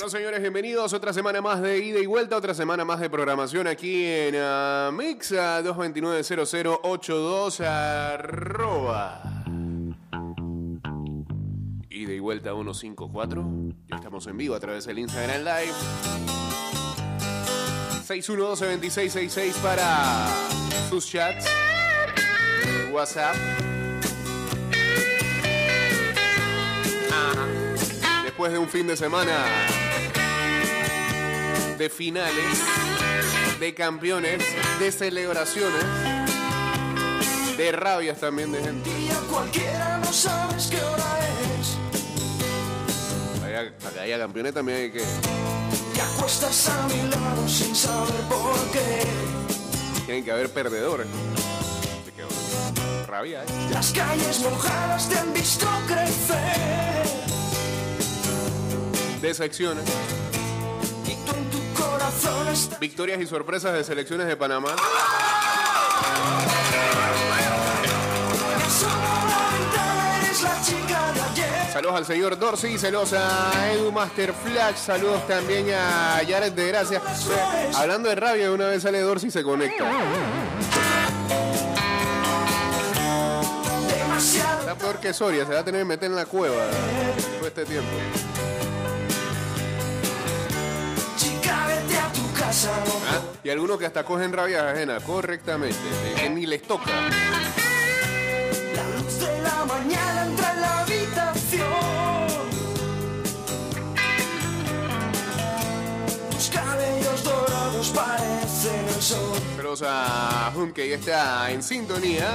Bueno, señores, bienvenidos. Otra semana más de ida y vuelta, otra semana más de programación aquí en uh, Mix a 229-0082 arroba. Ida y vuelta 154. Ya estamos en vivo a través del Instagram Live. 612-2666 para sus chats. WhatsApp. Después de un fin de semana de finales, de campeones, de celebraciones, de rabias también de gente. Y a cualquiera no sabes qué hora es. Para para que haya campeones también hay que. Te acuestas a mi lado sin saber por qué. Tienen que haber perdedores. Así que, bueno, rabia, ¿eh? Las calles mojadas te han visto crecer. De secciones, victorias y sorpresas de selecciones de Panamá. Saludos al señor Dorsey, saludos a Edu Master Flash, saludos también a Jared de Gracia. Hablando de rabia, una vez sale Dorsey y se conecta. Está peor que Soria, se va a tener que meter en la cueva todo este tiempo. ¿Ah? Y algunos que hasta cogen rabia ajena, correctamente, que ni les toca. La luz de la mañana entra en la habitación. Tus cabellos dorados parecen el sol. Saludos a Hun, que ya está en sintonía.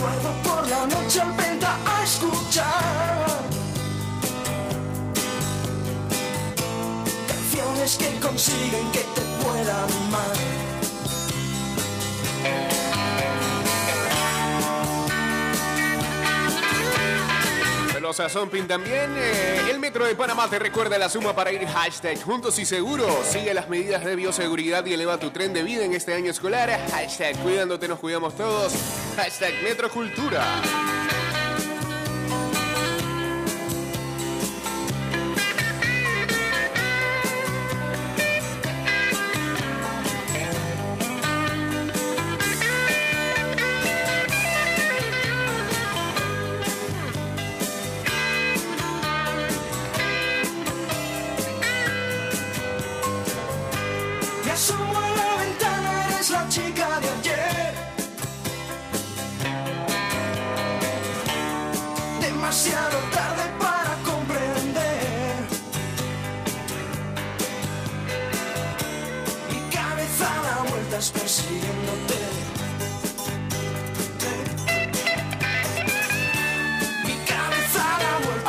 Guardo por la noche venta a escuchar. Canciones que consiguen que te puedan amar. Saludos a Zompin también. Eh, el Metro de Panamá te recuerda la suma para ir hashtag juntos y seguros. Sigue las medidas de bioseguridad y eleva tu tren de vida en este año escolar. Hashtag cuidándote, nos cuidamos todos. Hashtag Metrocultura.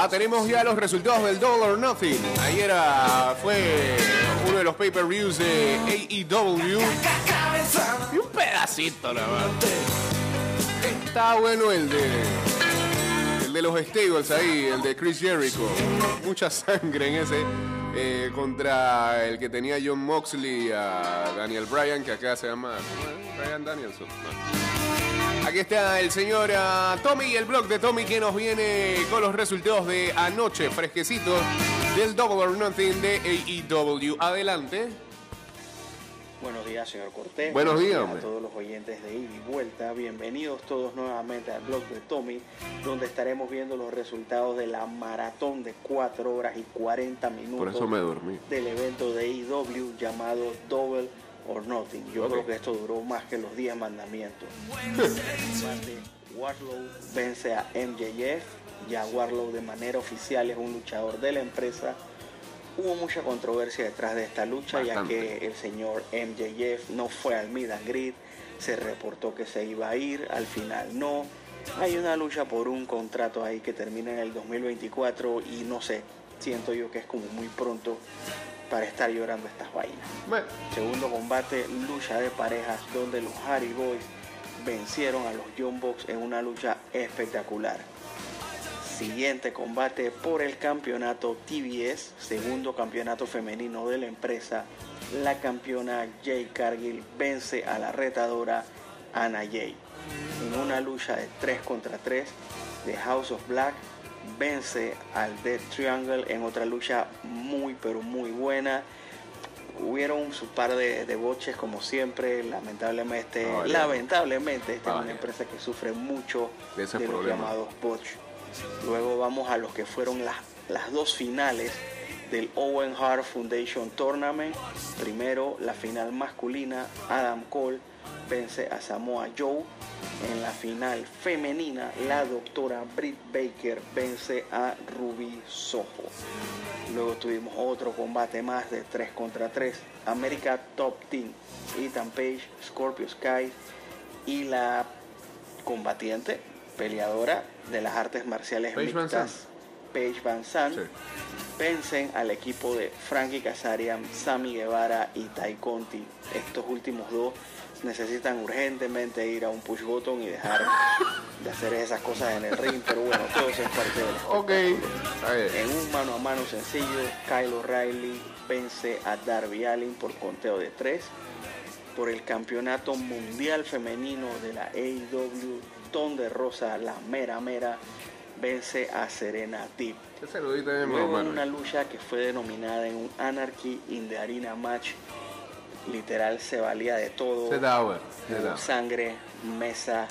Ah, tenemos ya los resultados del Double or Nothing. Ayer fue uno de los pay-per-views de AEW. Y un pedacito, la verdad. Está bueno el de. El de los Stables ahí, el de Chris Jericho. Mucha sangre en ese. eh, contra el que tenía John Moxley, a Daniel Bryan, que acá se llama. Bryan Danielson. Aquí está el señor ah, Tommy y el blog de Tommy que nos viene con los resultados de anoche, fresquecitos, del Double or Nothing de AEW. Adelante. Buenos días, señor Cortés. Buenos días, a todos los oyentes de Ida y Vuelta. Bienvenidos todos nuevamente al blog de Tommy, donde estaremos viendo los resultados de la maratón de 4 horas y 40 minutos Por eso me dormí. del evento de AEW llamado Double or Nothing. Yo creo que esto duró más que los 10 mandamientos. Warlow vence a MJF. Ya Warlow de manera oficial es un luchador de la empresa. Hubo mucha controversia detrás de esta lucha, ya que el señor MJF no fue al Meet and Greet, se reportó que se iba a ir, al final no. Hay una lucha por un contrato ahí que termina en el 2024 y no sé, siento yo que es como muy pronto para estar llorando estas vainas. Bueno, Segundo combate, lucha de parejas donde los Hardy Boys vencieron a los Young Bucks en una lucha espectacular. Siguiente combate por el campeonato TBS, segundo campeonato femenino de la empresa. La campeona Jay Cargill vence a la retadora Anna Jay en una lucha de 3 contra 3 de House of Black vence al Dead Triangle en otra lucha muy pero muy buena. Hubieron su par de, de boches como siempre, lamentablemente, lamentablemente esta es una empresa que sufre mucho De ese los llamados botch. Luego vamos a los que fueron las, las dos finales del Owen Hart Foundation Tournament. Primero, la final masculina, Adam Cole vence a Samoa Joe. En la final femenina, la doctora Britt Baker vence a Ruby Soho. Luego tuvimos otro combate más de 3 contra 3. America Top Team, Ethan Page, Scorpio Sky y la combatiente, peleadora de las artes marciales Paige Van mixtas, Paige Van Zandt, Sí. vencen al equipo de Frankie Kazarian, Sammy Guevara y Tai Conti. Estos últimos dos necesitan urgentemente ir a un push button y dejar de hacer esas cosas en el ring, pero bueno, todo eso es parte del Ok. Está bien. en un mano a mano sencillo, Kyle O'Reilly vence a Darby Allin por conteo de 3. Por el campeonato mundial femenino de la AEW, Ton de Rosa, la mera mera, vence a Serena Deep. Luego en una lucha que fue denominada en un Anarchy in the Arena match, literal se valía de todo. Se da, güey. Se Hubo da. sangre, mesa,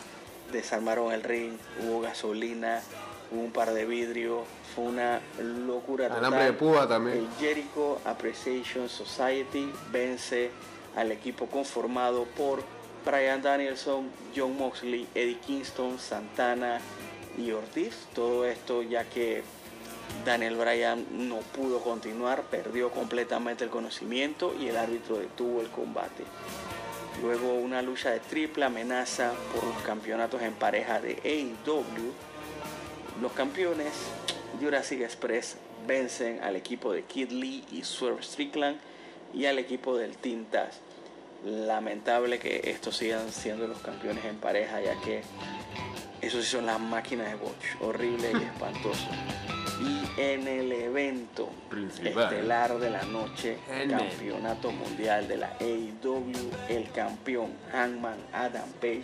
desarmaron el ring, hubo gasolina, hubo un par de vidrio, fue una locura total. Alambre de púa también. El Jericho Appreciation Society vence al equipo conformado por Brian Danielson, John Moxley, Eddie Kingston, Santana y Ortiz. Todo esto ya que Daniel Bryan no pudo continuar, perdió completamente el conocimiento y el árbitro detuvo el combate. Luego una lucha de triple amenaza por los campeonatos en pareja de AEW. Los campeones Jurassic Express vencen al equipo de Kid Lee y Swerve Strickland y al equipo del Team Taz. Lamentable que estos sigan siendo los campeones en pareja ya que esos son las máquinas de botch, horrible y espantoso. Y en el evento Principal. estelar de la noche, Hangman. campeonato mundial de la AEW, el campeón Hangman Adam Page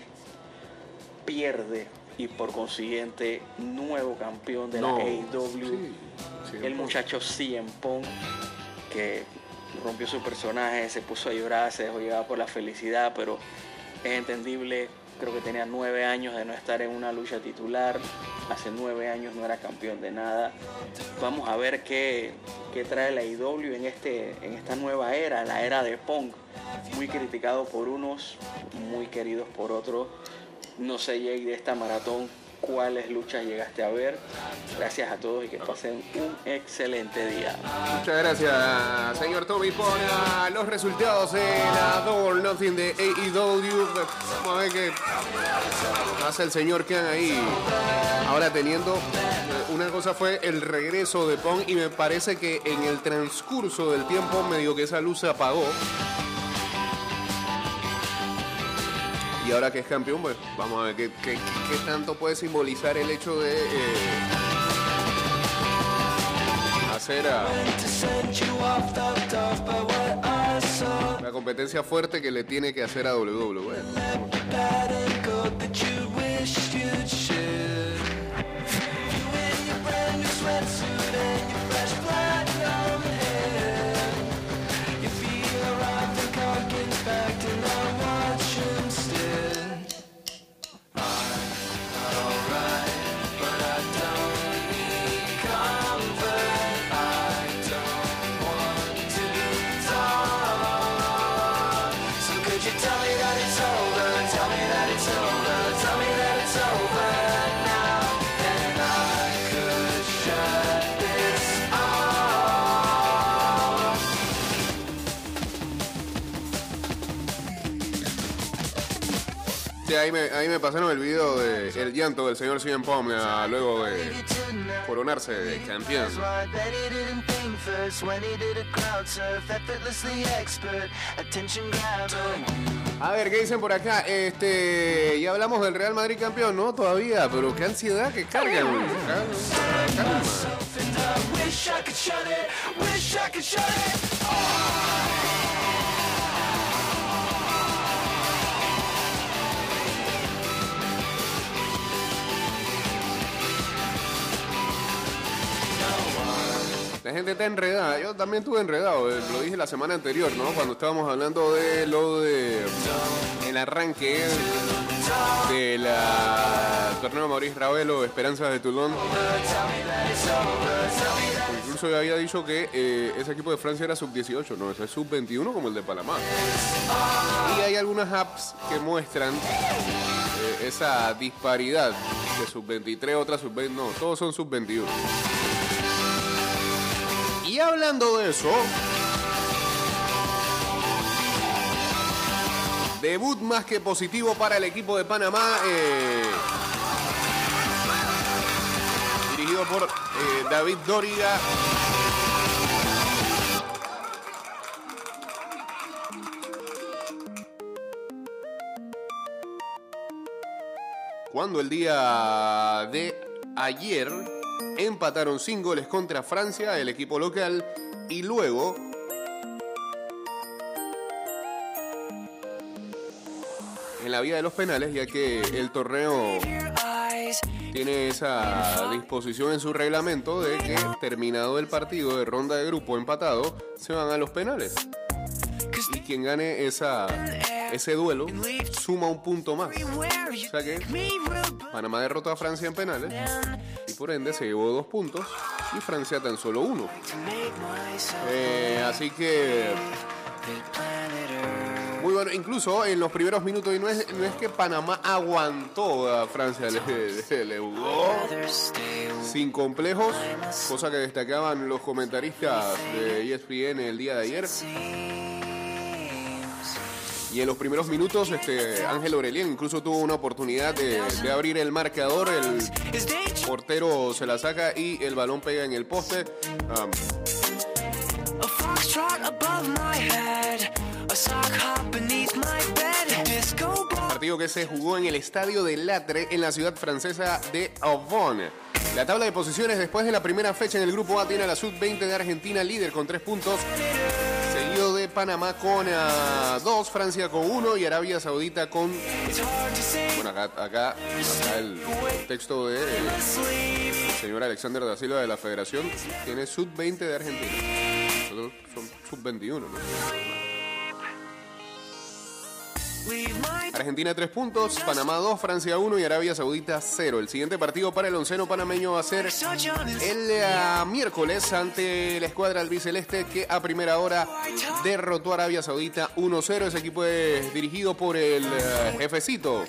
pierde y por consiguiente nuevo campeón de No. la AEW, Sí, el muchacho CM Punk que rompió su personaje, se puso a llorar, se dejó llevar por la felicidad, pero es entendible. Creo que tenía nueve años de no estar en una lucha titular. Hace nueve años no era campeón de nada. Vamos a ver qué, qué trae la IW en, este, en esta nueva era, la era de Punk. Muy criticado por unos, muy queridos por otros. No sé, Jake, de esta maratón, cuáles luchas llegaste a ver. Gracias a todos y que pasen un excelente día. Muchas gracias, señor Tommy, por ah, los resultados de la Double Nothing de AEW. Vamos a ver qué hace el señor Ken ahí. Ahora teniendo, eh, una cosa fue el regreso de Pong y me parece que en el transcurso del tiempo medio que esa luz se apagó. Y ahora que es campeón, pues vamos a ver qué, tanto puede simbolizar el hecho de eh, hacer a... La competencia fuerte que le tiene que hacer a WWE. Ahí me, pasaron el video de el llanto del señor CM Punk ah, luego de coronarse de campeón. A ver, ¿qué dicen por acá? Este, ya hablamos del Real Madrid campeón, ¿no? Todavía, pero qué ansiedad que cargan. Calma, La gente está enredada. Yo también estuve enredado. eh, Lo dije la semana anterior, ¿no? Cuando estábamos hablando de lo de el arranque del torneo Maurice Ravelo, Esperanzas de Toulon. Incluso yo había dicho que eh, ese equipo de Francia era sub-18, no, ese es sub-21 como el de Panamá. Y hay algunas apps que muestran eh, esa disparidad de sub-23, otras sub-20, no, todos son sub-21. Y hablando de eso, debut más que positivo para el equipo de Panamá, eh, dirigido por eh, David Doriga. Cuando el día de ayer empataron sin goles contra Francia, el equipo local, y luego en la vía de los penales, ya que el torneo tiene esa disposición en su reglamento de que terminado el partido de ronda de grupo empatado, se van a los penales. Y quien gane esa, ese duelo suma un punto más. O sea que Panamá derrotó a Francia en penales y por ende se llevó dos puntos y Francia tan solo uno. Eh, así que muy bueno, incluso en los primeros minutos, y no es, no es que Panamá aguantó a Francia, le, le sin complejos, cosa que destacaban los comentaristas de ESPN el día de ayer. Y en los primeros minutos, este Ángel Aurelien incluso tuvo una oportunidad de, de abrir el marcador. El portero se la saca y el balón pega en el poste. Um, partido que se jugó en el estadio de Latre en la ciudad francesa de Avon. La tabla de posiciones después de la primera fecha en el grupo A tiene a la sub-20 de Argentina líder con 3 puntos, Panamá con 2, Francia con 1 y Arabia Saudita con... Bueno, acá, acá, el texto de el señor Alexander da Silva de la Federación tiene sub-20 de Argentina. Nosotros son sub-21, ¿no? Argentina 3 puntos, Panamá 2, Francia 1 y Arabia Saudita 0. El siguiente partido para el onceno panameño va a ser el eh, miércoles ante la escuadra albiceleste que a primera hora derrotó a Arabia Saudita 1-0. Ese equipo es dirigido por el eh, jefecito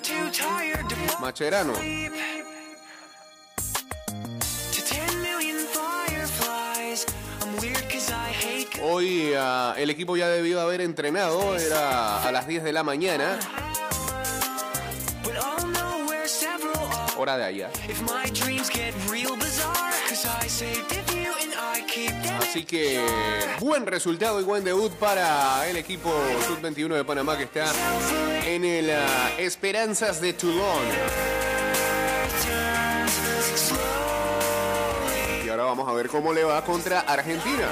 Macherano. Hoy ah, el equipo ya debió haber entrenado, era a las 10 de la mañana, hora de allá. Así que buen resultado y buen debut para el equipo sub-21 de Panamá que está en el ah, Esperanzas de Toulon. Vamos a ver cómo le va contra Argentina.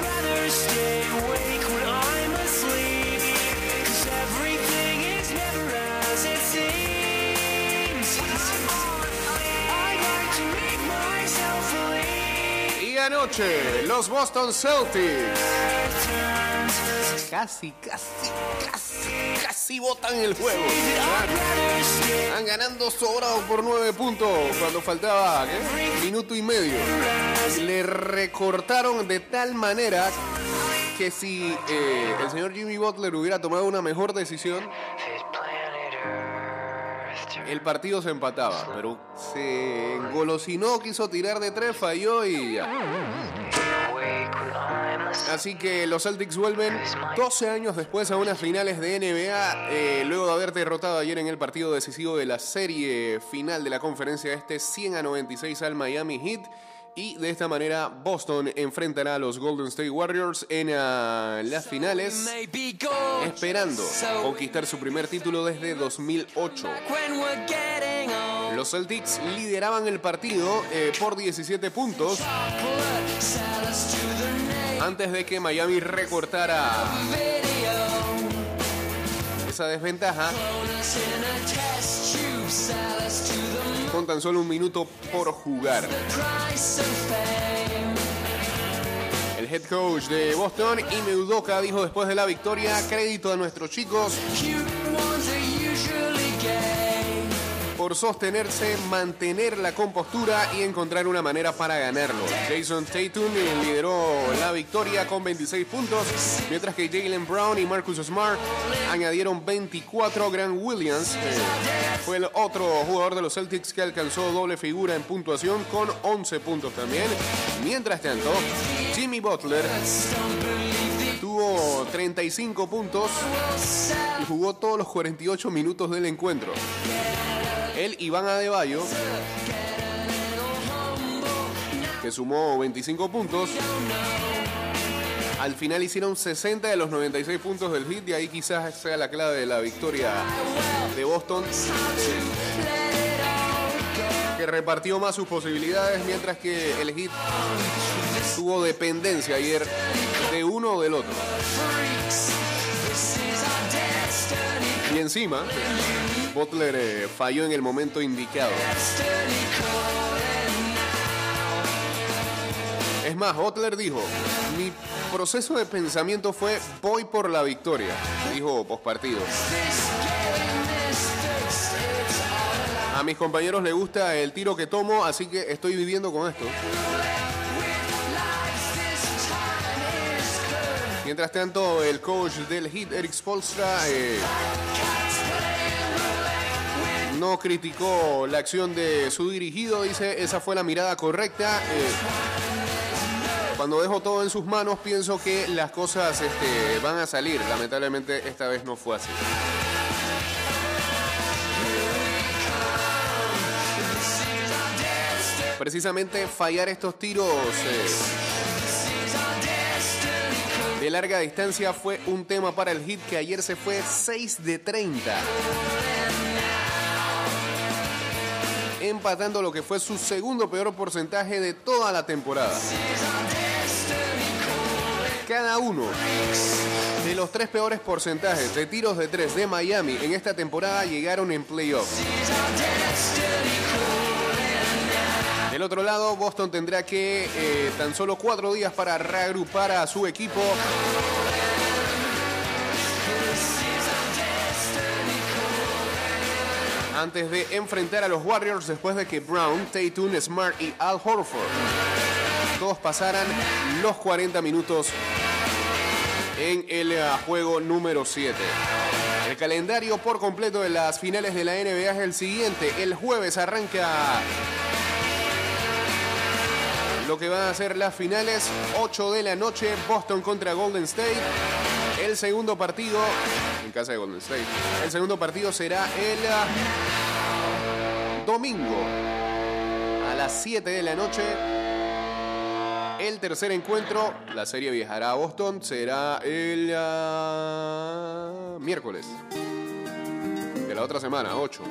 Y anoche, los Boston Celtics. Casi, casi, casi, casi botan el juego. Están ganando sobrados por nueve puntos cuando faltaba ¿qué? minuto y medio. Le recortaron de tal manera que si eh, el señor Jimmy Butler hubiera tomado una mejor decisión, el partido se empataba. Pero se engolosinó, quiso tirar de tres, falló y ya. Así que los Celtics vuelven 12 años después a unas finales de NBA, eh, luego de haber derrotado ayer en el partido decisivo de la serie final de la conferencia este 100 a 96 al Miami Heat. Y de esta manera Boston enfrentará a los Golden State Warriors en ah, las finales, esperando conquistar su primer título desde 2008. when we're getting old. Los Celtics lideraban el partido eh, por 17 puntos antes de que Miami recortara esa desventaja con tan solo un minuto por jugar. El head coach de Boston, Ime Udoka, dijo después de la victoria, crédito a nuestros chicos sostenerse, mantener la compostura y encontrar una manera para ganarlo. Jason Tatum eh, lideró la victoria con 26 puntos, mientras que Jalen Brown y Marcus Smart añadieron 24. Grant Williams eh, fue el otro jugador de los Celtics que alcanzó doble figura en puntuación con 11 puntos también. Mientras tanto, Jimmy Butler tuvo 35 puntos y jugó todos los 48 minutos del encuentro. Él, Iván Adebayo, que sumó 25 puntos. Al final hicieron 60 de los 96 puntos del hit y ahí quizás sea la clave de la victoria de Boston. Que repartió más sus posibilidades mientras que el hit tuvo dependencia ayer de uno o del otro. Encima, Butler eh, falló en el momento indicado. Es más, Butler dijo, mi proceso de pensamiento fue voy por la victoria, dijo postpartido. A mis compañeros les gusta el tiro que tomo, así que estoy viviendo con esto. Mientras tanto, el coach del Heat, Eric Spolstra, eh, no criticó la acción de su dirigido, dice, esa fue la mirada correcta. eh, cuando dejo todo en sus manos, pienso que las cosas este, van a salir. Lamentablemente, esta vez no fue así. Precisamente fallar estos tiros eh, larga distancia fue un tema para el hit que ayer se fue 6 de 30. Empatando lo que fue su segundo peor porcentaje de toda la temporada. Cada uno de los tres peores porcentajes de tiros de tres de Miami en esta temporada llegaron en playoffs. Del otro lado, Boston tendrá que eh, tan solo cuatro días para reagrupar a su equipo. Antes de enfrentar a los Warriors después de que Brown, Tatum, Smart y Al Horford todos pasaran los 40 minutos en el eh, juego número 7. El calendario por completo de las finales de la NBA es el siguiente. El jueves arranca lo que van a ser las finales, 8 de la noche, Boston contra Golden State. El segundo partido, en casa de Golden State, el segundo partido será el ah, domingo a las 7 de la noche. El tercer encuentro, la serie viajará a Boston, será el ah, miércoles de la otra semana, 8.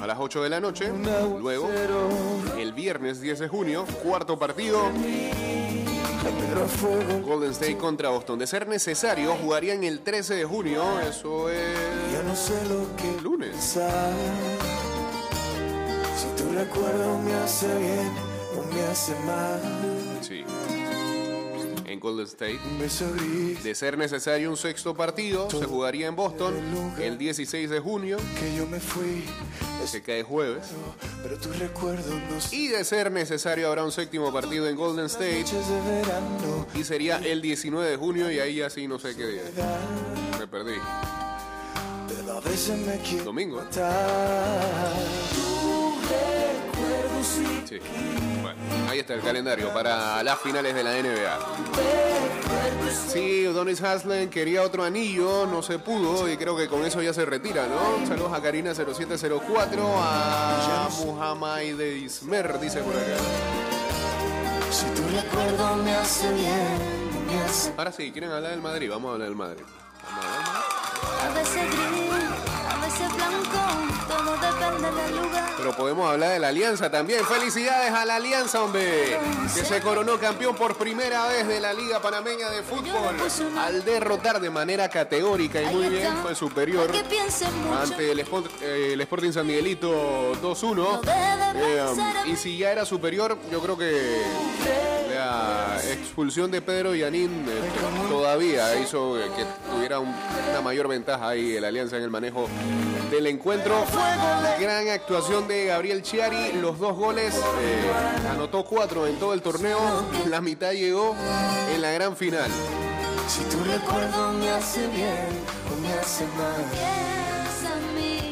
A las 8 de la noche, luego el viernes 10 de junio, cuarto partido, Golden State contra Boston. De ser necesario, jugarían el 13 de junio, eso es lunes. Si tu recuerdo me hace bien me hace mal. Sí. Golden State. De ser necesario un sexto partido, se jugaría en Boston el 16 de junio, que yo me fui. Que cae jueves. pero tu recuerdo no sé. Y de ser necesario habrá un séptimo partido en Golden State y sería el 19 de junio y ahí así no sé qué día. Me perdí. Domingo. Sí. Bueno, ahí está el calendario para las finales de la NBA. Sí, Donis Haslem quería otro anillo, no se pudo y creo que con eso ya se retira, ¿no? Saludos a Karina 0704, a Muhammad de Ismer, dice por acá. Si tu recuerdo me hace bien, me hace Ahora sí, ¿quieren hablar del Madrid? Vamos a hablar del Madrid. Vamos a hablar del Madrid. Pero podemos hablar de la Alianza también. Felicidades a la Alianza, hombre, que se coronó campeón por primera vez de la Liga Panameña de Fútbol al derrotar de manera categórica y muy bien, fue superior ante el, Sport- eh, el Sporting San Miguelito 2-1. Eh, y si ya era superior, yo creo que la expulsión de Pedro Yanín eh, todavía hizo que tuviera un- una mayor ventaja ahí el Alianza en el manejo del encuentro. Gran actuación de Gabriel Chiari, los dos goles, eh, anotó cuatro en todo el torneo, la mitad llegó en la gran final. Si tu recuerdo me hace bien o me hace mal.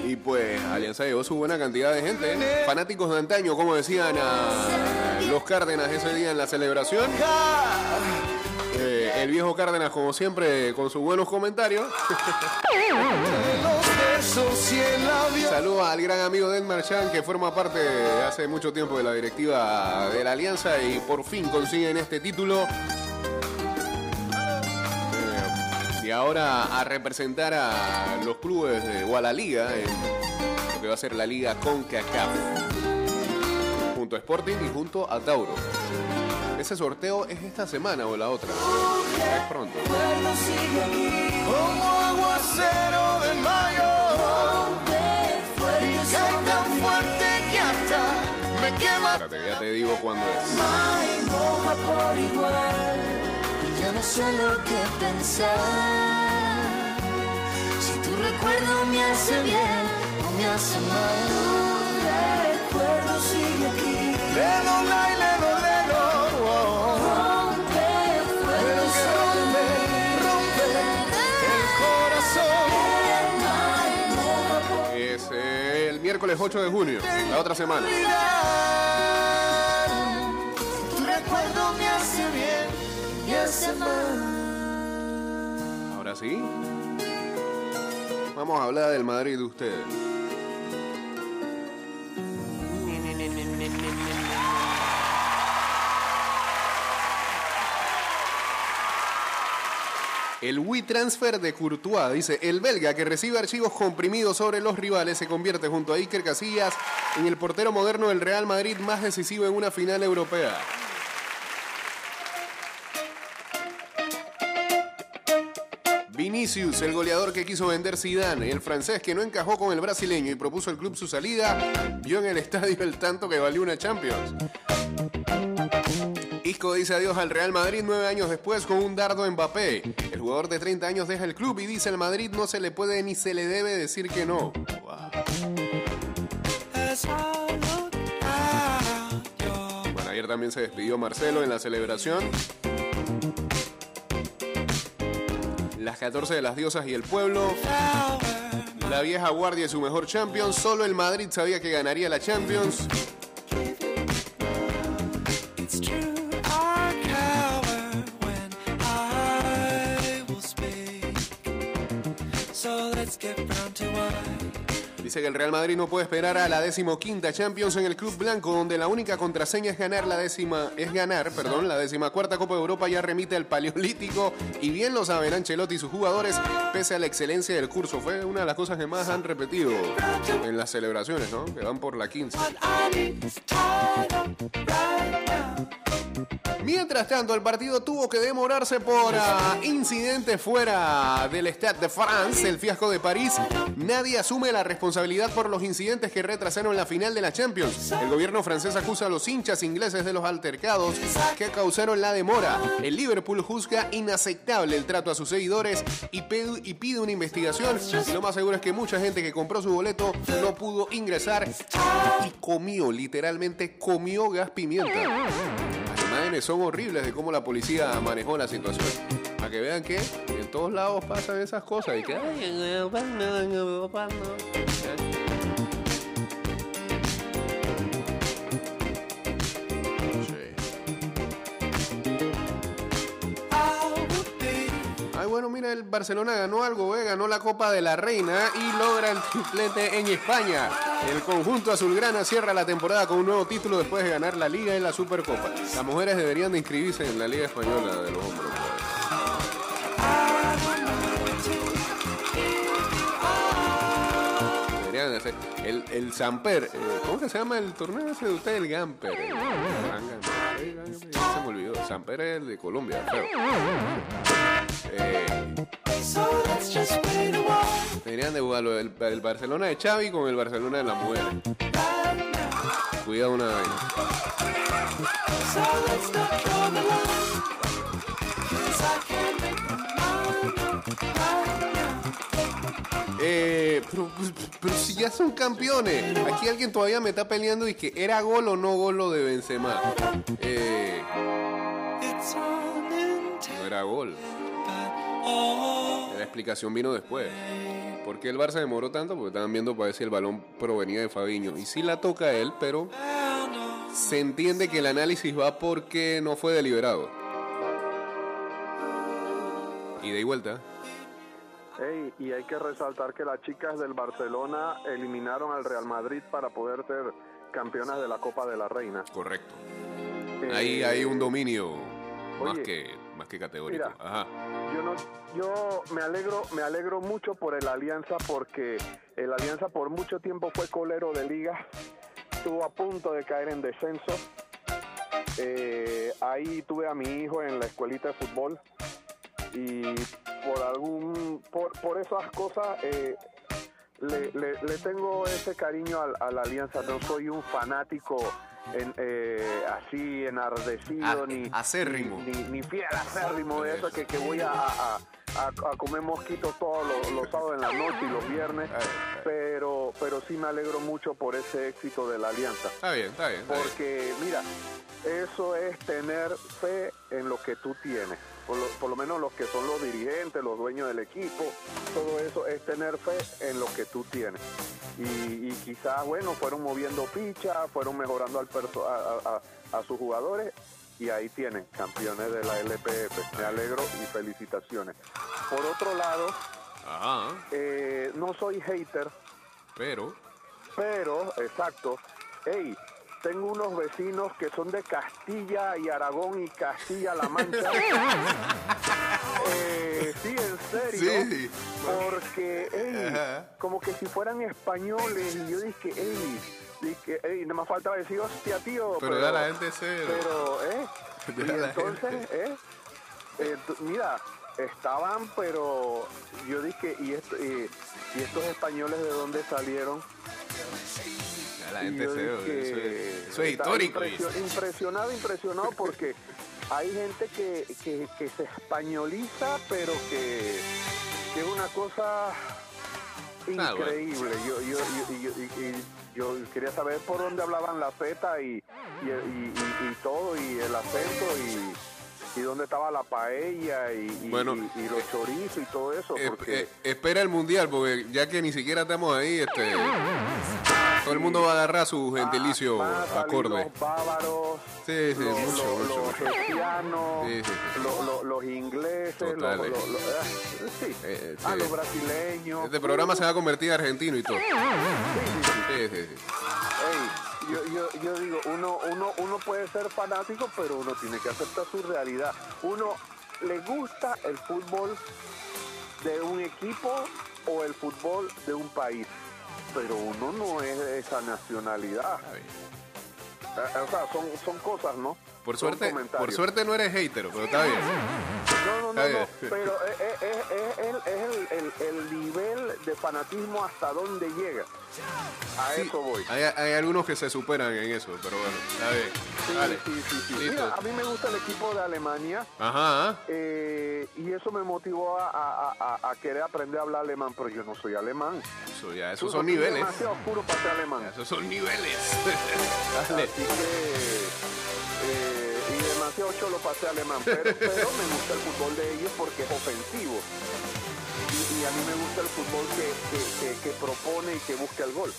Y pues Alianza llevó su buena cantidad de gente, ¿eh? fanáticos de antaño, como decían a los Cárdenas ese día en la celebración. El viejo Cárdenas, como siempre, con sus buenos comentarios. Saludos al gran amigo Del Marchand, que forma parte hace mucho tiempo de la directiva de la Alianza y por fin consiguen este título. Eh, y ahora a representar a los clubes de, o a la liga en lo que va a ser la liga CONCACAF. Junto a Sporting y junto a Tauro. Ese sorteo es esta semana o la otra. Es pronto. Como aguacero de mayo. Cae tan fuerte que hasta me quema. Espérate, ya te digo cuándo es. Ya no sé lo que pensar. Si tu recuerdo me hace bien o me hace mal. Tu recuerdo sigue aquí. Miércoles 8 de junio, la otra semana. Ahora sí. Vamos a hablar del Madrid de ustedes. El WeTransfer de Courtois dice, el belga que recibe archivos comprimidos sobre los rivales se convierte junto a Iker Casillas en el portero moderno del Real Madrid más decisivo en una final europea. Vinicius, el goleador que quiso vender Zidane, el francés que no encajó con el brasileño y propuso al club su salida, vio en el estadio el tanto que valió una Champions. Isco dice adiós al Real Madrid nueve años después con un dardo Mbappé. El jugador de 30 años deja el club y dice al Madrid no se le puede ni se le debe decir que no. Bueno, ayer también se despidió Marcelo en la celebración. Las 14 de las diosas y el pueblo. La vieja guardia y su mejor Champions. Solo el Madrid sabía que ganaría la Champions. Dice que el Real Madrid no puede esperar a la decimoquinta Champions en el Club Blanco, donde la única contraseña es ganar la décima, es ganar, perdón, la decimacuarta Copa de Europa ya remite al Paleolítico y bien lo saben Ancelotti y sus jugadores, pese a la excelencia del curso. Fue una de las cosas que más han repetido en las celebraciones, ¿no? Que van por la 15. Mientras tanto, el partido tuvo que demorarse por ah, incidentes fuera del Stade de France, el fiasco de París. Nadie asume la responsabilidad por los incidentes que retrasaron la final de la Champions. El gobierno francés acusa a los hinchas ingleses de los altercados que causaron la demora. El Liverpool juzga inaceptable el trato a sus seguidores y, pide una investigación. Lo más seguro es que mucha gente que compró su boleto no pudo ingresar y comió, literalmente comió gas pimienta. Son horribles de cómo la policía manejó la situación. Para que vean que en todos lados pasan esas cosas y que... el Barcelona ganó algo, ¿eh? ganó la Copa de la Reina y logra el triplete en España. El conjunto azulgrana cierra la temporada con un nuevo título después de ganar la Liga y la Supercopa. Las mujeres deberían de inscribirse en la Liga Española de los hombres. Deberían ese- el, el Samper, eh, ¿cómo que se llama el torneo ese de usted? El Gamper. el Gangan, es el de Colombia, feo. Eh. Deberían de jugarlo el, el Barcelona de Xavi con el Barcelona de las mujeres. Cuidado una vaina. Eh, pero, si ya son campeones. Aquí alguien todavía me está peleando y que era gol o no gol lo de Benzema. Eh, no era gol. La explicación vino después. ¿Por qué el Barça demoró tanto? Porque estaban viendo para ver si el balón provenía de Fabiño. Y sí la toca él, pero se entiende que el análisis va porque no fue deliberado. Y de vuelta. Y hay que resaltar que las chicas del Barcelona eliminaron al Real Madrid para poder ser campeonas de la Copa de la Reina. Correcto. Eh, Ahí hay un dominio más que, más que categórico. mira. Ajá. Yo no, yo me alegro, me alegro mucho por el Alianza porque el Alianza por mucho tiempo fue colero de liga, estuvo a punto de caer en descenso. Eh, ahí tuve a mi hijo en la escuelita de fútbol y por algún, por, por esas cosas eh, le, le- le tengo ese cariño al- a, la Alianza. No soy un fanático en, eh, así enardecido A- ni acérrimo. ni, ni, ni fiel acérrimo de eso que, que voy a, a- a- comer mosquitos todos los, los sábados en la noche y los viernes. Ay, ay. Pero, pero sí me alegro mucho por ese éxito de la Alianza. Está bien, está bien. está bien. Porque, mira, eso es tener fe en lo que tú tienes. Por lo, por lo menos los que son los dirigentes, los dueños del equipo, todo eso es tener fe en lo que tú tienes. Y, y quizás, bueno, fueron moviendo fichas, fueron mejorando al perso- a, a- a- a sus jugadores y ahí tienen campeones de la LPF. Me alegro y felicitaciones. Por otro lado, Ajá. eh, no soy hater, Pero. pero, exacto, hey, tengo unos vecinos que son de Castilla y Aragón y Castilla-La Mancha. Eh, sí, en serio. Sí. Porque, Ajá. como que si fueran españoles, y yo dije, hey, dije, hey, no me faltaba decir, hostia, tío. Pero ya la gente se. Pero, ¿eh? Y Ya entonces. ¿eh? Eh, mira, estaban, pero yo dije, ¿y, esto, y, y estos españoles de dónde salieron? La gente se. dije, Eso es, eso es estaba histórico. impresionado, impresionado porque hay gente que, que, que se españoliza, pero que, que es una cosa Ah, bueno. increíble. Yo, yo, yo, yo- quería saber por dónde hablaban la Z y, y, y- todo, y el acento, y, y dónde estaba la paella, y, Bueno, y- los chorizos y todo eso. Eh, eh, espera el mundial, porque ya que ni siquiera estamos ahí, este. Todo el mundo va a agarrar su gentilicio van a salir acorde. Los bávaros, Sí, sí, los, mucho, los- mucho, los Sí, sí, sí. lo- los ingleses, ah, sí. Eh, Ah, los brasileños. Este programa se va a convertir en argentino y todo. Sí, sí, sí. Yo, yo, yo digo, uno, uno, uno puede ser fanático, pero uno tiene que aceptar su realidad. Uno le gusta el fútbol de un equipo o el fútbol de un país, pero uno no es de esa nacionalidad. Eh, O sea, son, son cosas, ¿no? Por Son suerte, por suerte no eres hater, pero está bien. No, no, no, no, pero es, es- es- es el, es el- el- el nivel de fanatismo hasta dónde llega. A Sí, eso voy. Hay, hay algunos que se superan en eso, pero bueno, está bien. Sí, Dale. sí, sí, sí. Listo. Mira, a mí me gusta el equipo de Alemania Ajá. eh, y eso me motivó a, a- a- a querer aprender a hablar alemán, pero yo no soy alemán. Eso ya, esos son niveles. demasiado oscuro para ser alemán. Esos son niveles. Dale. Así que... eh, demasiado cholo para ser alemán, pero, pero me gusta el fútbol de ellos porque es ofensivo. Y, a mí me gusta el fútbol que, que- que- que propone y que busca el gol.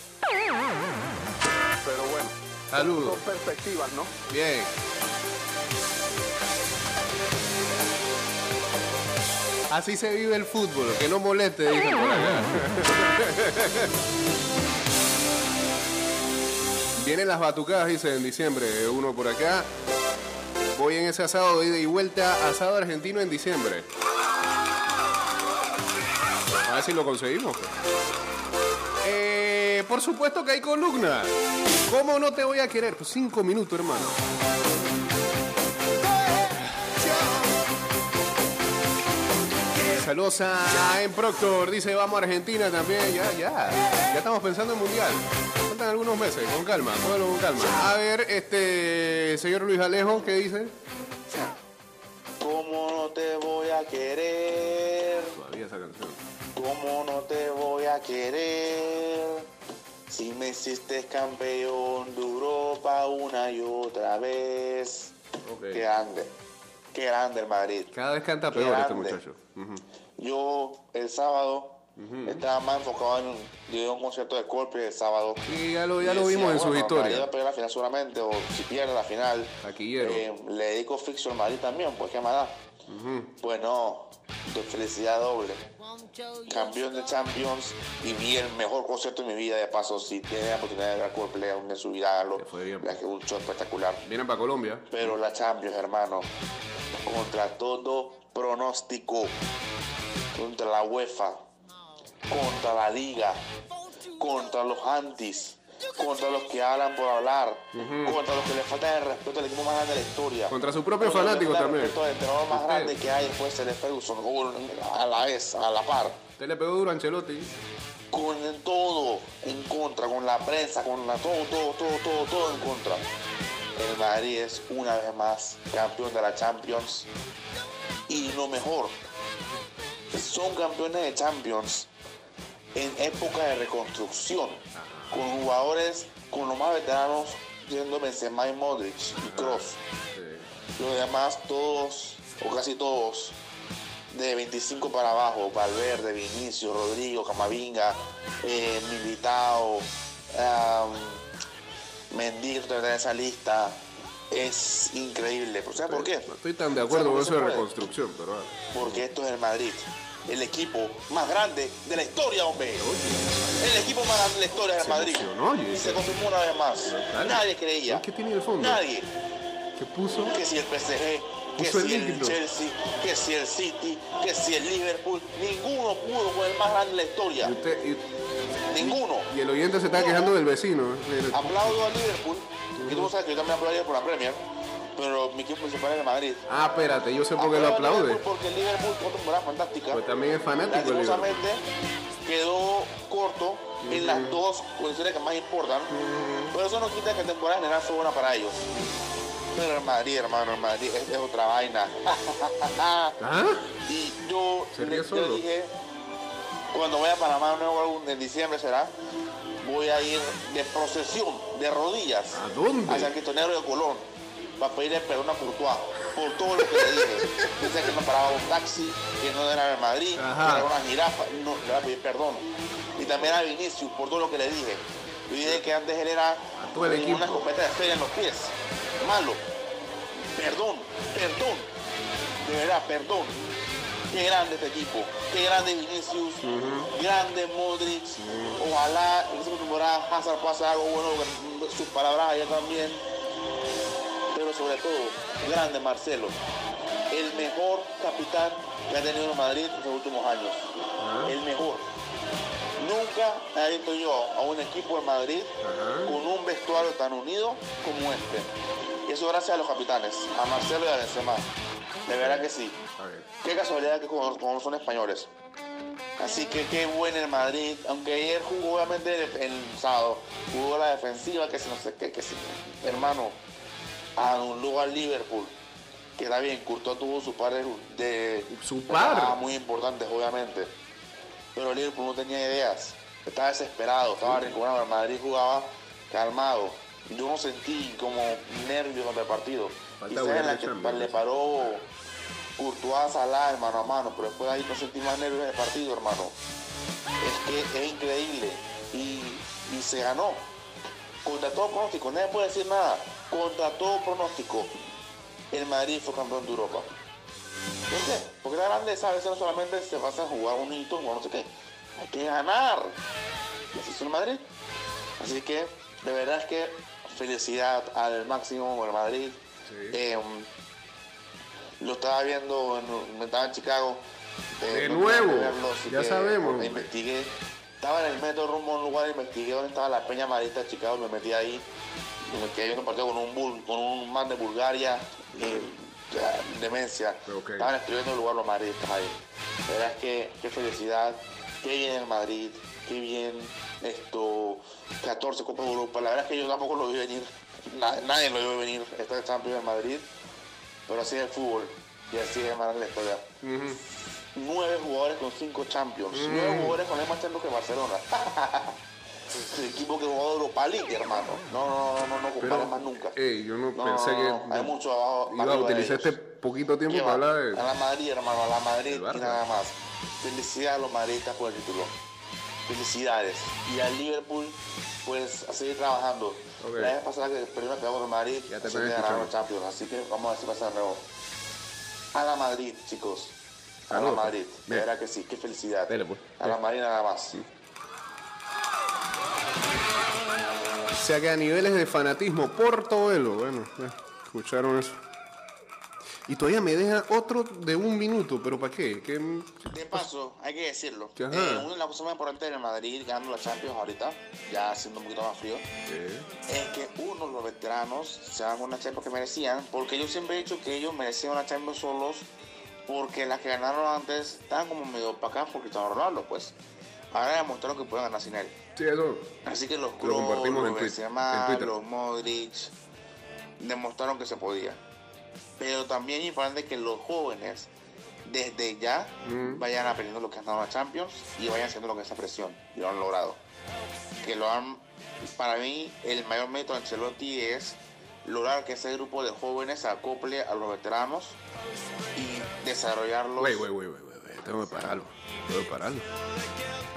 Pero bueno, Saludos. son perspectivas, ¿no? Bien. Así se vive el fútbol, que no moleste, dicen por acá. Vienen las batucadas, dice en diciembre, uno por acá. Voy en ese asado de ida y vuelta, asado argentino en diciembre. Ver si lo conseguimos. pues. Eh, por supuesto que hay columna. ¿Cómo no te voy a querer? Pues cinco minutos, hermano. Saludos a En Proctor, dice vamos a Argentina también, ya, ya, ya estamos pensando en Mundial. Faltan algunos meses, con calma, tómalo con calma. A ver, este señor Luis Alejo, ¿qué dice? ¿Cómo no te voy a querer? Todavía esa canción. ¿Cómo no te voy a querer? Si me hiciste campeón de Europa una y otra vez. Ok. Qué grande. Qué grande el Madrid. Cada vez canta peor este muchacho. Yo el sábado estaba más enfocado en yo a un concierto de Coldplay el sábado. Sí, ya lo, ya lo decía, vimos en sus bueno, Madrid va a perder la final seguramente, o si pierde la final, Taquillero. eh, le dedico Fiction Madrid también, pues qué más da. Pues no, de felicidad doble. Campeón de Champions y vi el mejor concierto de mi vida. De paso, si tiene la oportunidad de ver a Coldplay, aún en su vida. Le fue bien. Que un show espectacular. Vienen para Colombia. Pero la Champions, hermano, contra todo pronóstico, contra la UEFA, contra la Liga, contra los antis, contra los que hablan por hablar, contra los que le falta el respeto al equipo más grande de la historia. Contra sus propios Contra el también. al entrenador más Usted. grande que hay después de Ferguson, a la vez, a la par Usted le pegó duro a Ancelotti. con todo en contra, con la prensa, con la, todo, todo, todo, todo, todo en contra. El Madrid es una vez más campeón de la Champions. Y lo mejor, son campeones de Champions en época de reconstrucción, con jugadores con los más veteranos siendo Benzema y Modric y Kroos. Sí. Los demás todos, o casi todos, de 25 para abajo, Valverde, Vinicio, Rodrigo, Camavinga, eh, Militao, um, Mendy, en esa lista, es increíble. ¿Pero ¿Sabes por qué? No estoy tan de acuerdo con ¿Sabes eso de reconstrucción, pero. Porque esto es el Madrid, el equipo más grande de la historia, hombre. El equipo más grande de la historia el Se Madrid. emocionó. Y se confirmó una vez más. Nadie creía. ¿Qué tiene de fondo? Nadie. ¿Qué puso? que si el PSG, que el si el. Chelsea, que si el City, que si el Liverpool, ninguno pudo con el más grande de la historia. Y, usted- y- Ninguno. y el oyente se está quejando del vecino. ¿eh? Aplaudo a Liverpool, y tú sabes que yo también aplaudo por la Premier, pero mi equipo principal es el Madrid. Ah, espérate, yo sé por qué lo aplaude. Porque el Liverpool fue una temporada fantástica. Pues también es fanático. Lastimosamente quedó corto en las dos posiciones que más importan, pero eso no quita que la temporada general fue buena para ellos. Pero el Madrid, hermano, el Madrid es, es otra vaina. ¿Ah? y yo le, yo dije, cuando vaya a Panamá de nuevo algún- en diciembre será, voy a ir de procesión, de rodillas, ¿A dónde? hacia el Quintonero de Colón, para pedirle perdón a Courtois por todo lo que le dije. Dice que no paraba un taxi, que no era en Madrid, Ajá. que era una jirafa, no, le voy a pedir perdón. Y también a Vinicius por todo lo que le dije. Yo dije que antes él era equipo. una escopeta de feria en los pies. Malo. Perdón, perdón. De verdad, perdón. Qué grande este equipo. Qué grande Vinicius. Grande Modric. Ojalá en esta temporada Hazard pase algo bueno. Sus palabras allá también. Sobre todo, grande Marcelo. El mejor capitán que ha tenido Madrid en los últimos años. El mejor. Nunca he visto yo a un equipo de Madrid con un vestuario tan unido como este. Y eso gracias a los capitanes, a Marcelo y a Benzema. De verdad que sí. Qué casualidad que como, como son españoles. Así que qué bueno el Madrid, aunque ayer jugó obviamente el, el sábado, jugó la defensiva, que si no sé qué, que si, hermano, anuló al Liverpool, que está bien, Courtois tuvo su par de, Su par. muy importantes, obviamente, pero el Liverpool no tenía ideas, estaba desesperado, estaba arrinconado, el Madrid jugaba calmado, yo no sentí como nervios contra el partido, Quizás en la que le paró Courtois Salah mano a mano, pero después de ahí no sentí más nervios en el partido, hermano. Es que es increíble. Y, y se ganó. Contra todo pronóstico, nadie puede decir nada. Contra todo pronóstico, el Madrid fue campeón de Europa. ¿Por qué? Porque la grandeza a veces no solamente se basa en jugar un hito, o no sé qué. Hay que ganar. Y así es el Madrid. Así que, de verdad es que felicidad al máximo el Madrid. Sí. Eh, lo estaba viendo, en, estaba en Chicago. eh, De no pude nuevo, verlo, ya sabemos. Investigué Estaba en el metro rumbo a un lugar, investigué dónde estaba la Peña Marista de Chicago, me metí ahí. Y me quedé viendo un partido con un, bul- con un man de Bulgaria, eh, demencia. Ok. Estaban escribiendo el lugar los madridistas ahí. La verdad es que qué felicidad, qué bien el Madrid, qué bien esto, 14 Copas de Europa. La verdad es que yo tampoco lo vi venir, Na- nadie lo vio venir, esta Champions en Madrid. Pero así es el fútbol y así es la historia. Nueve jugadores con cinco Champions. Nueve jugadores con más Champions que Barcelona. el equipo que jugó Europa League, hermano. No, no, no, no, no compares más nunca. ey, yo no, pensé que hay mucho abajo. iba a de utilizar este poquito tiempo ¿Qué para hablar A de... la Madrid, hermano, a la Madrid y nada más. Felicidades a los madridistas por el título. Felicidades. Y al Liverpool, pues a seguir trabajando. La vez pasada que perdimos que con el Madrid, Ya te ganaron. Champions. Así que vamos a ver si pasa de nuevo. A la Madrid, chicos. A la Madrid. pues. De Bien. verdad que sí, qué felicidad. Pues. A la Madrid nada más. O sea que a niveles de fanatismo, Portobelo, bueno, ya, escucharon eso. Y todavía me deja otro de un minuto, pero ¿para qué? ¿Qué? De paso, hay que decirlo. Eh, una de las cosas más importantes del Madrid ganando la Champions ahorita, ya siendo un poquito más frío, ¿Qué? es que uno, los veteranos, se dan una Champions que merecían, porque yo siempre he dicho que ellos merecían una Champions solos, porque las que ganaron antes estaban como medio opacadas por Cristiano Ronaldo, pues. Ahora demostraron que pueden ganar sin él. Sí, eso. Así que los Lo Kroos, compartimos en Benzema, en Twitter. los Modric demostraron que se podía. Pero también es importante que los jóvenes desde ya Mm. vayan aprendiendo lo que han dado la Champions y vayan haciendo lo que es esa presión y lo han logrado. Que lo han, para mí, el mayor mérito de Ancelotti es lograr que ese grupo de jóvenes se acople a los veteranos y desarrollarlos. Tengo que pararlo. Tengo que pararlo.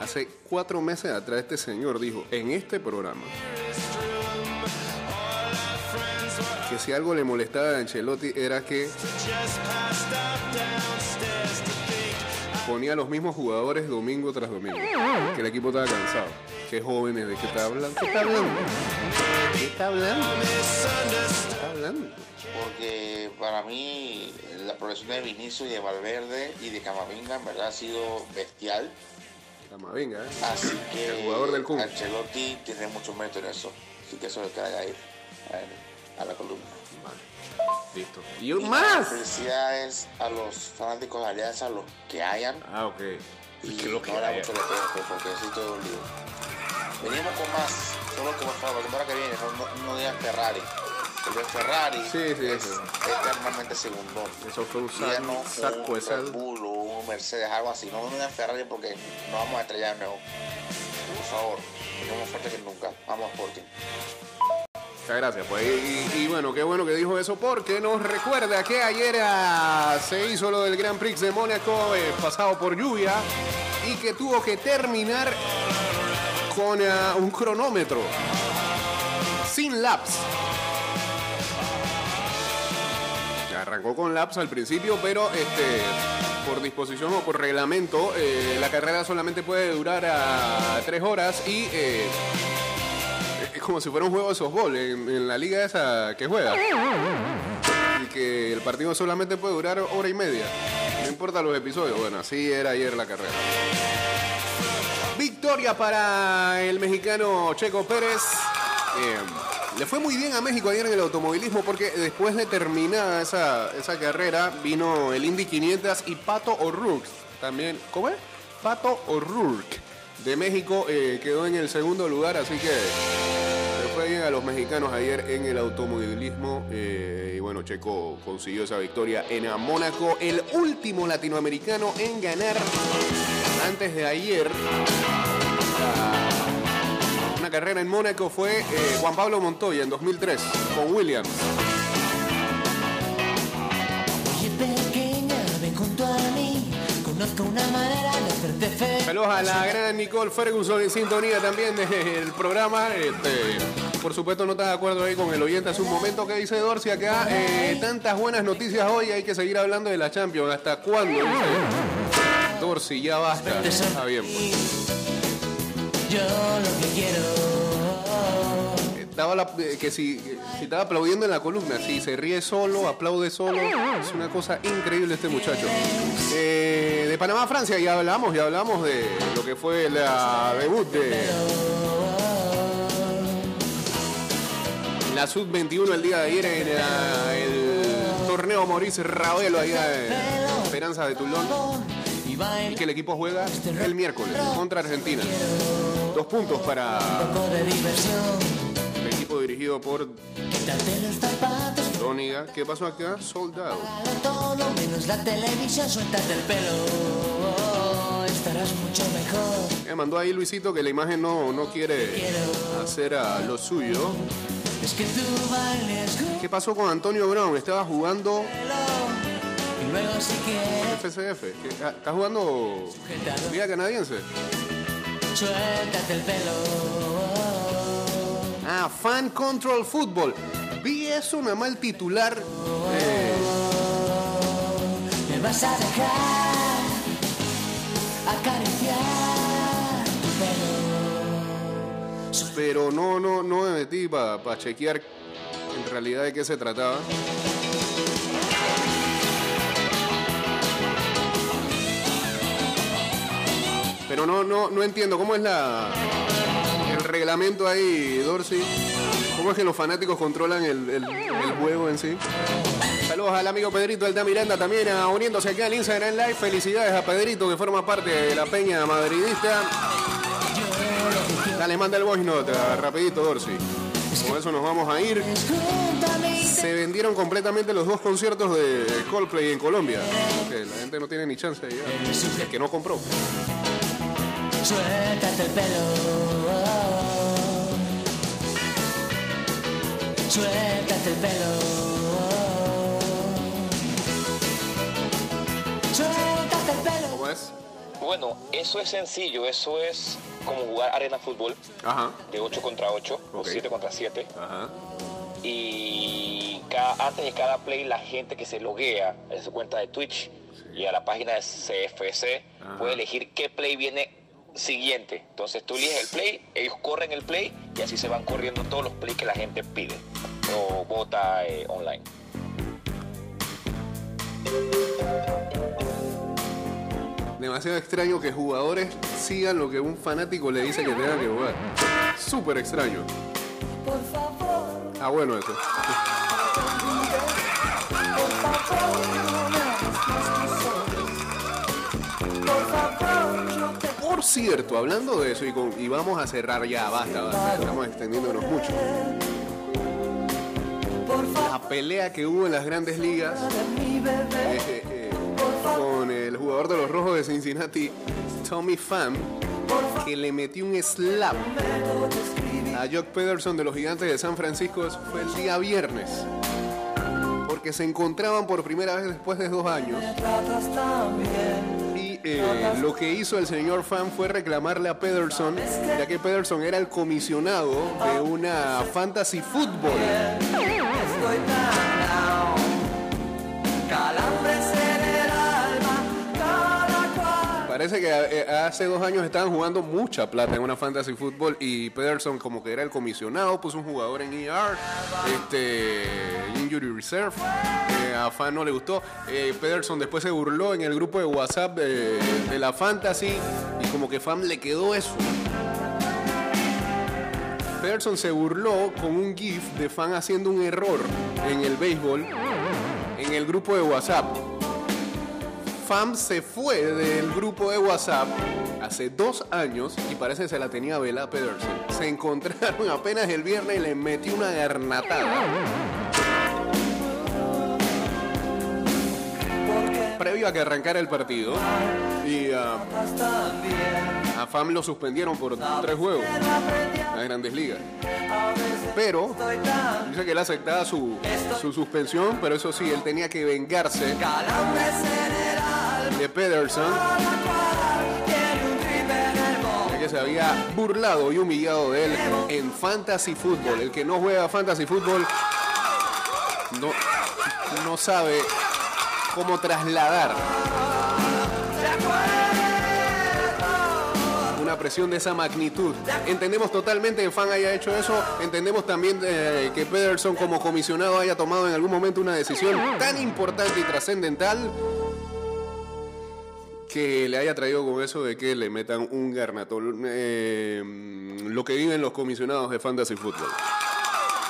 Hace cuatro meses atrás este señor dijo en este programa que si algo le molestaba a Ancelotti era que ponía los misos jugadores domingo tras domingo. Que el equipo estaba cansado. Que jóvenes, ¿de qué está hablando? ¿Qué está hablando? ¿Qué está hablando? ¿Qué está hablando? porque para mí la progresión de Vinicio y de Valverde y de Camavinga en verdad ha sido bestial. Camavinga, ¿eh? Así que El jugador del Kun. Ancelotti tiene mucho mérito en eso. Así que eso que haga ahí a, la columna. Listo. Y Y más. Felicidades a los fanáticos de Alianza, los que hayan. Ah, ok. Y que lo que no le haya. mucho le porque sí estoy dolido. Venimos con más. Solo que por favor, la temporada que viene no, no, digan Ferrari. El de Ferrari Sí, sí, es eternamente segundón. Eso fue un saco, un sal. Red Bull o un Mercedes, algo así. No digan Ferrari porque no vamos a estrellar nuevo. Por favor, tenemos fuerte que nunca. Vamos a Sporting. Muchas gracias. Pues, y, y bueno, qué bueno que dijo eso porque nos recuerda que ayer ah, se hizo lo del Grand Prix de Mónaco eh, pasado por lluvia y que tuvo que terminar con un cronómetro sin laps. Arrancó con laps al principio, pero este, por disposición o por reglamento, eh, la carrera solamente puede durar a tres horas y eh, es como si fuera un juego de softball en, en la liga esa que juega. Y que el partido solamente puede durar hora y media. No importa los episodios. Bueno, así era ayer la carrera. Victoria para el mexicano Checo Pérez. Eh, le fue muy bien a México ayer en el automovilismo porque después de terminada esa, esa carrera vino el Indy 500 y Pato O'Rourke. También, ¿cómo es? Pato O'Rourke de México eh, quedó en el segundo lugar, así que a los mexicanos ayer en el automovilismo. eh, y bueno, Checo consiguió esa victoria en Mónaco, el último latinoamericano en ganar antes de ayer. una carrera en Mónaco fue eh, Juan Pablo Montoya en 2003 con Williams. Oye pequeña, ven junto a mí, conozco una manera de hacerte feliz. Saludos a la gran Nicole Ferguson en sintonía también del programa. Este, por supuesto no está de acuerdo ahí con el oyente hace un momento que dice Dorsi acá. eh, tantas buenas noticias hoy, hay que seguir hablando de la Champions. ¿Hasta cuándo? Dice Dorsi, ya basta. Está bien. pues. Yo lo que quiero Estaba la- eh, que si, si estaba aplaudiendo en la columna, si se ríe solo, aplaude solo, es una cosa increíble este muchacho. Eh, de Panamá a Francia ya hablamos, ya hablamos de lo que fue la debut de la Sub-21 el día de ayer en el torneo Maurice Ravelo allá en Esperanza de Tulón. Y que el equipo juega el miércoles contra Argentina. Dos puntos para de el equipo dirigido por Dóniga. ¿Qué pasó acá? Sold out. para todo menos la televisión, suéltate el pelo, estarás mucho mejor. Me mandó ahí Luisito que la imagen no, no quiere hacer a lo suyo. Es que tú bailes ¿Qué pasó con Antonio Brown? Estaba jugando y luego si quieres, FCF. ¿Qué- ah, ¿Está jugando Liga Canadiense? suéltate el pelo. Ah, Fan Control Football. Vi eso nada más el titular. eh, Me vas a dejar pero no, no, no me metí para chequear en realidad de qué se trataba. Pero no, no, no entiendo cómo es la el reglamento ahí, Dorsey. ¿Cómo es que los fanáticos controlan el, el- juego en sí? Saludos al amigo Pedrito Alta Miranda también ah, uniéndose aquí al Instagram Live. Felicidades a Pedrito que forma parte de la peña madridista. Dale, manda el voice note, ah, rapidito Dorsey. Con eso nos vamos a ir. Se vendieron completamente los dos conciertos de Coldplay en Colombia. Que la gente no tiene ni chance de llegar. El que no compró. Suéltate el pelo. Suéltate el pelo. Bueno, eso es sencillo, eso es como jugar arena fútbol Ajá, de 8 contra 8 Ok. o 7 contra 7 ajá. y cada- antes de cada play la gente que se loguea en su cuenta de Twitch y a la página de CFC Ajá. puede elegir qué play viene siguiente. Entonces tú eliges el play, ellos corren el play y así se van corriendo todos los plays que la gente pide o vota eh, online. Demasiado extraño que jugadores sigan lo que un fanático le dice que tenga que jugar. Súper extraño. Ah, bueno eso. Por cierto, hablando de eso y, vamos a cerrar ya, basta, basta, estamos extendiéndonos mucho. La pelea que hubo en las grandes ligas eh, con el jugador de los Rojos de Cincinnati, Tommy Pham, que le metió un slap a Jock Pederson de los Gigantes de San Francisco. Fue el día viernes. Porque se encontraban por primera vez después de dos años. Y eh, lo que hizo el señor Pham fue reclamarle a Pederson, ya que Pederson era el comisionado de una fantasy football. Parece que eh, hace dos años estaban jugando mucha plata en una fantasy fútbol y Pederson como que era el comisionado, puso un jugador en ER, este Injury Reserve, eh, a Fan no le gustó. Eh, Pederson después se burló en el grupo de WhatsApp de, de la fantasy y como que Fan le quedó eso. Pederson se burló con un GIF de Fan haciendo un error en el béisbol en el grupo de WhatsApp. Fam se fue del grupo de WhatsApp hace dos años y parece que se la tenía vela a Pederson. Se encontraron apenas el viernes y le metió una garnatada. Previo a que arrancara el partido. Y ah, a Fam lo suspendieron por tres juegos. Las grandes ligas. Pero dice que él aceptaba su suspensión, pero eso sí, él tenía que vengarse de Pederson, que se había burlado y humillado de él en Fantasy Football. El que no juega Fantasy Football no, no sabe cómo trasladar una presión de esa magnitud. Entendemos totalmente que Fan haya hecho eso. Entendemos también eh, que Pederson como comisionado haya tomado en algún momento una decisión tan importante y trascendental que le haya traído con eso de que le metan un garnato. Eh, lo que viven los comisionados de Fantasy Football.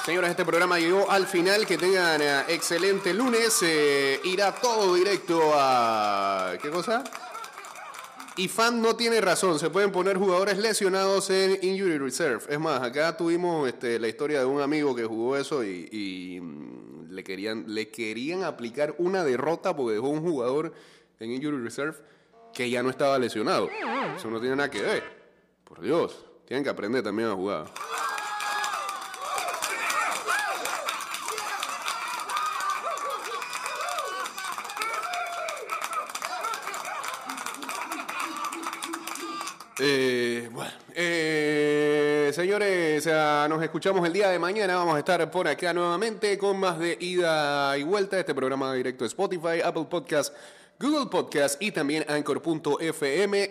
Señoras, este programa llegó al final. Que tengan eh, excelente lunes. Eh, irá todo directo a. ¿Qué cosa? Y fan no tiene razón, se pueden poner jugadores lesionados en Injury Reserve. Es más, acá tuvimos este, la historia de un amigo que jugó eso y, y, mm, le, querían, le querían aplicar una derrota porque dejó un jugador en Injury Reserve que ya no estaba lesionado. Eso no tiene nada que ver. Por Dios, tienen que aprender también a jugar. Eh, bueno, eh, señores, nos escuchamos el día de mañana. Vamos a estar por acá nuevamente con más de ida y vuelta. Este programa directo de Spotify, Apple Podcast, Google Podcast y también Anchor.fm.